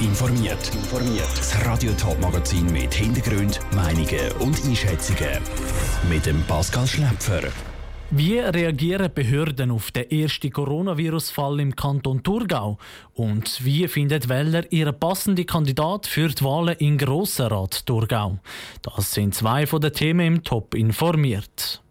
informiert. Das Radio Top Magazin mit Hintergrund, Meinungen und Einschätzungen mit dem Pascal Schläpfer. Wie reagieren Behörden auf den ersten Coronavirus-Fall im Kanton Thurgau? Und wie findet Wähler ihren passenden Kandidat für die Wahlen in Grossenrat Thurgau? Das sind zwei von den Themen im Top informiert.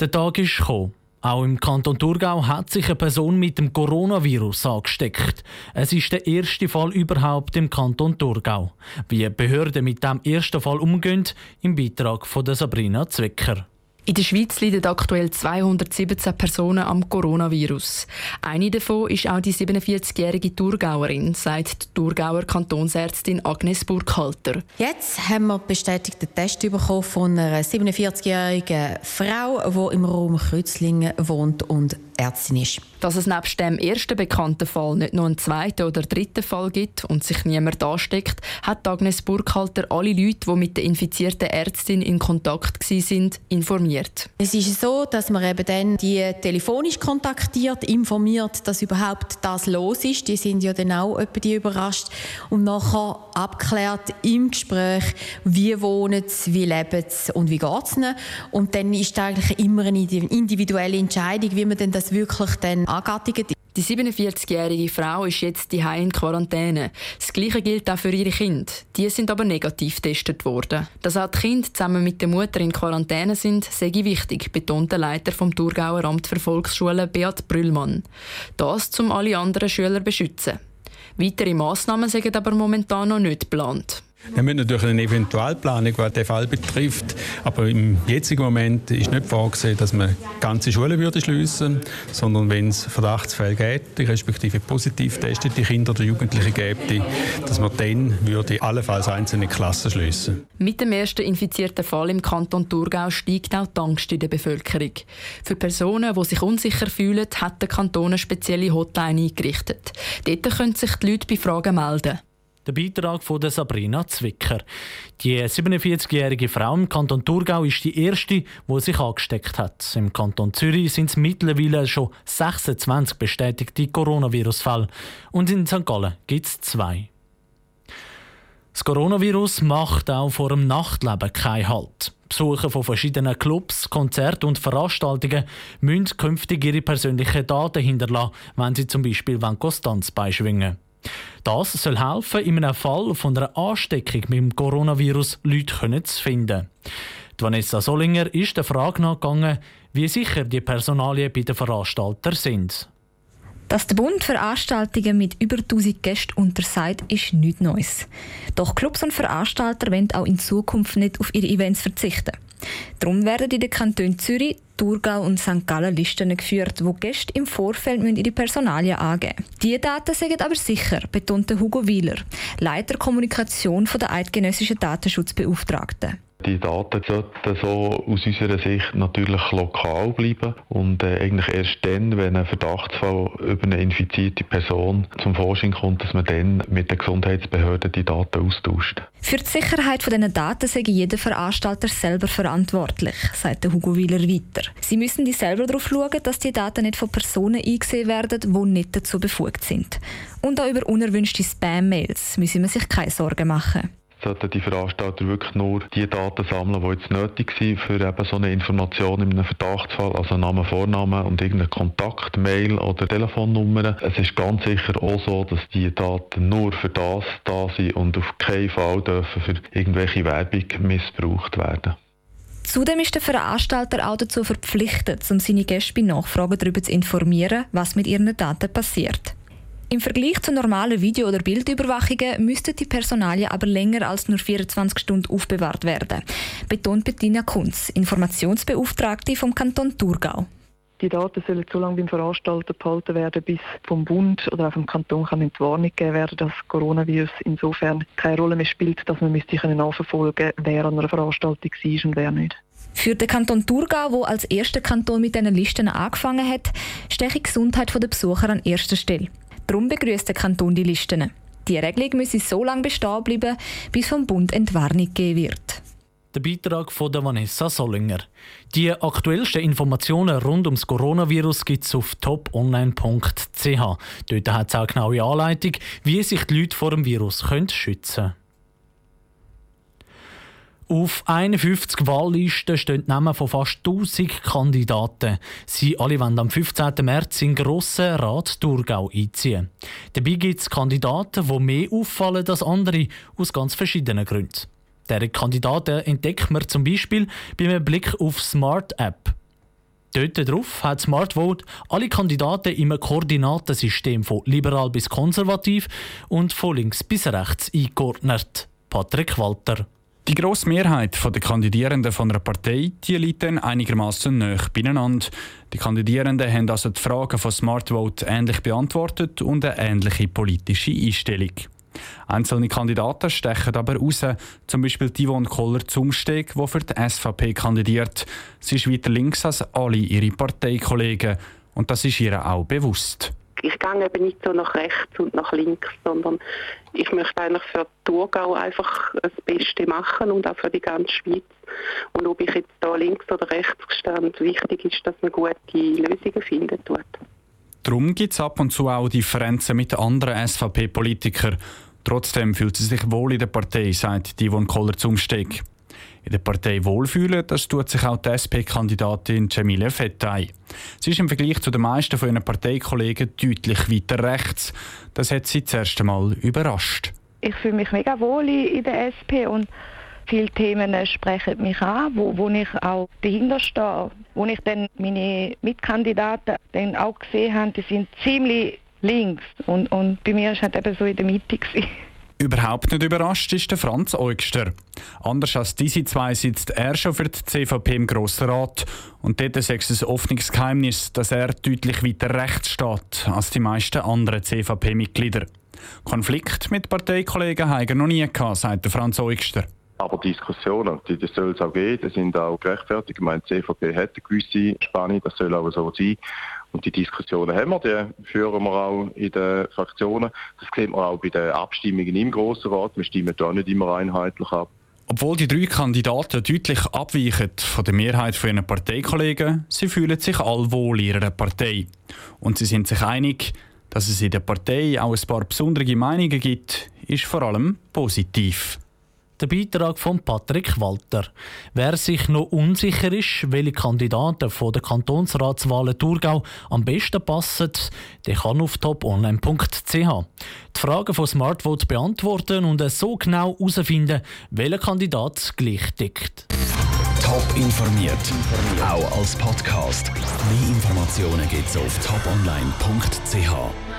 Der Tag ist gekommen. Auch im Kanton Thurgau hat sich eine Person mit dem Coronavirus angesteckt. Es ist der erste Fall überhaupt im Kanton Thurgau. Wie Behörden mit dem ersten Fall umgehen, im Beitrag von Sabrina Zwicker. In der Schweiz leiden aktuell 217 Personen am Coronavirus. Eine davon ist auch die 47-jährige Thurgauerin, sagt die Thurgauer Kantonsärztin Agnes Burkhalter. Jetzt haben wir bestätigten Test bekommen von einer 47-jährigen Frau, die im Raum Kreuzlingen wohnt und Ärztin ist. Dass es nebst dem ersten bekannten Fall nicht noch einen zweiten oder dritten Fall gibt und sich niemand ansteckt, hat Agnes Burkhalter alle Leute, die mit der infizierten Ärztin in Kontakt waren, informiert. Es ist so, dass man eben dann die telefonisch kontaktiert, informiert, dass überhaupt das los ist. Die sind ja dann auch etwa die überrascht und nachher abklärt im Gespräch, wie wohnen sie, wie leben sie und wie geht es ihnen. Und dann ist eigentlich immer eine individuelle Entscheidung, wie man denn das wirklich dann angattigt. Die 47-jährige Frau ist jetzt die in Quarantäne. Das Gleiche gilt auch für ihre Kinder. Die sind aber negativ getestet worden. Dass auch die Kinder zusammen mit der Mutter in Quarantäne sind, sei wichtig, betont der Leiter vom Thurgauer Amt für Volksschule Beat Brüllmann. Das, um alle anderen Schüler zu beschützen. Weitere Massnahmen sind aber momentan noch nicht geplant. Wir müssen natürlich eine Eventualplanung, was den Fall betrifft. Aber im jetzigen Moment ist nicht vorgesehen, dass man ganze Schulen würde schliessen, sondern wenn es Verdachtsfälle gibt, respektive positiv testete Kinder oder Jugendliche gibt, dass man dann würde allenfalls einzelne Klassen schliessen. Mit dem ersten infizierten Fall im Kanton Thurgau steigt auch die Angst in der Bevölkerung. Für Personen, die sich unsicher fühlen, hat der Kanton eine spezielle Hotline eingerichtet. Dort können sich die Leute bei Fragen melden. Der Beitrag von Sabrina Zwicker. Die 47-jährige Frau im Kanton Thurgau ist die erste, die sich angesteckt hat. Im Kanton Zürich sind es mittlerweile schon 26 bestätigte Coronavirus-Fälle. Und in St. Gallen gibt es zwei. Das Coronavirus macht auch vor dem Nachtleben keinen Halt. Besucher von verschiedenen Clubs, Konzerten und Veranstaltungen müssen künftig ihre persönlichen Daten hinterlassen, wenn sie zum Beispiel Konstanz beischwingen das soll helfen, in einem Fall von einer Ansteckung mit dem Coronavirus Leute zu finden. Die Vanessa Solinger ist der Frage nachgegangen, wie sicher die Personalien bei den Veranstaltern sind. Dass der Bund Veranstaltungen mit über 1000 Gästen untersagt, ist nichts Neues. Doch Clubs und Veranstalter wollen auch in Zukunft nicht auf ihre Events verzichten. Darum werden in den Kantonen Zürich, Thurgau und St. Gallen Listen geführt, wo Gäste im Vorfeld ihre Personalien angeben müssen. Diese Daten sind aber sicher, betonte Hugo Wieler, Leiter Kommunikation der Eidgenössischen Datenschutzbeauftragten. Die Daten sollten so aus unserer Sicht natürlich lokal bleiben und äh, eigentlich erst dann, wenn ein Verdachtsfall über eine infizierte Person zum Vorschein kommt, dass man dann mit den Gesundheitsbehörden die Daten austauscht. Für die Sicherheit dieser Daten sei jeder Veranstalter selber verantwortlich, sagte Hugo Wieler weiter. Sie müssen die selber darauf schauen, dass die Daten nicht von Personen eingesehen werden, die nicht dazu befugt sind. Und auch über unerwünschte Spam-Mails müssen wir sich keine Sorgen machen sollten die Veranstalter wirklich nur die Daten sammeln, die jetzt nötig sind für eben so eine Information in einem Verdachtsfall, also Name, Vorname und irgendeine Kontakt, Mail oder Telefonnummer. Es ist ganz sicher auch so, dass die Daten nur für das da sind und auf keinen Fall dürfen für irgendwelche Werbung missbraucht werden. Zudem ist der Veranstalter auch dazu verpflichtet, um seine Gäste bei Nachfragen darüber zu informieren, was mit ihren Daten passiert. Im Vergleich zu normalen Video- oder Bildüberwachungen müssten die Personalien aber länger als nur 24 Stunden aufbewahrt werden, betont Bettina Kunz, Informationsbeauftragte vom Kanton Thurgau. Die Daten sollen so lange beim Veranstalter behalten werden, bis vom Bund oder auch vom Kanton kann Entwarnung gegeben werden, dass Coronavirus insofern keine Rolle mehr spielt, dass man müsste nachverfolgen wer an einer Veranstaltung war und wer nicht. Für den Kanton Thurgau, wo als erster Kanton mit diesen Listen angefangen hat, steht die Gesundheit der Besucher an erster Stelle. Darum begrüßt der Kanton die Listen. Die Regelung müsse so lange bestehen bleiben, bis vom Bund Entwarnung gegeben wird. Der Beitrag von Vanessa Sollinger. Die aktuellsten Informationen rund ums Coronavirus gibt es auf toponline.ch. Dort hat es auch genaue Anleitung, wie sich die Leute vor dem Virus schützen können. Auf 51 Wahllisten stehen die Namen von fast 1000 Kandidaten. Sie alle wollen am 15. März in Grossen Rat Thurgau einziehen. Dabei gibt es Kandidaten, die mehr auffallen als andere, aus ganz verschiedenen Gründen. Diese Kandidaten entdeckt man zum Beispiel bei Blick auf Smart App. Dort drauf hat SmartVote alle Kandidaten im Koordinatensystem von liberal bis konservativ und von links bis rechts eingeordnet. Patrick Walter. Die grosse Mehrheit der Kandidierenden von einer Partei die liegt dann einigermaßen näher beieinander. Die Kandidierenden haben also die Fragen von SmartVote ähnlich beantwortet und eine ähnliche politische Einstellung. Einzelne Kandidaten stechen aber raus, zum Beispiel Yvonne Koller-Zumsteg, die für die SVP kandidiert. Sie ist weiter links als alle ihre Parteikollegen und das ist ihr auch bewusst ich gehe eben nicht so nach rechts und nach links, sondern ich möchte eigentlich für Thurgau einfach das Beste machen und auch für die ganze Schweiz. Und ob ich jetzt da links oder rechts stand, wichtig ist, dass man gute Lösungen finden tut. Darum gibt es ab und zu auch Differenzen mit anderen SVP-Politikern. Trotzdem fühlt sie sich wohl in der Partei, sagt Yvonne Koller-Zumsteg. In der Partei wohlfühlen, das tut sich auch die SP-Kandidatin Cemile Fettay. Sie ist im Vergleich zu den meisten von ihren Parteikollegen deutlich weiter rechts. Das hat sie das erste Mal überrascht. Ich fühle mich mega wohl in der SP und viele Themen sprechen mich an, wo, wo ich auch dahinter stehe. Wo ich dann meine Mitkandidaten dann auch gesehen habe, die sind ziemlich links und, und bei mir war es halt eben so in der Mitte. Gewesen. Überhaupt nicht überrascht ist der Franz Eugster. Anders als diese zwei sitzt er schon für die CVP im Grossen Rat. Und dort ist es ein offenes Geheimnis, dass er deutlich weiter rechts steht als die meisten anderen CVP-Mitglieder. Konflikt mit Parteikollegen haben er noch nie gehabt, sagt der Franz Eugster. Aber Diskussionen, die, die soll es auch geben, die sind auch gerechtfertigt. Ich meine, die CVP hat eine gewisse Spanne, das soll auch so sein. Und die Diskussionen haben wir, die führen wir auch in den Fraktionen. Das sieht man auch bei den Abstimmungen im Grossen Rat. Wir stimmen da nicht immer einheitlich ab. Obwohl die drei Kandidaten deutlich abweichen von der Mehrheit von ihren Parteikollegen, sie fühlen sich all wohl in ihrer Partei. Und sie sind sich einig, dass es in der Partei auch ein paar besondere Meinungen gibt, ist vor allem positiv. Der Beitrag von Patrick Walter. Wer sich noch unsicher ist, welche Kandidaten von der Kantonsratswahlen Thurgau am besten passen, der kann auf toponline.ch die Fragen von Smartvote beantworten und so genau herausfinden, welcher Kandidat gleich tickt. Top informiert, auch als Podcast. Mehr Informationen gibt es auf toponline.ch.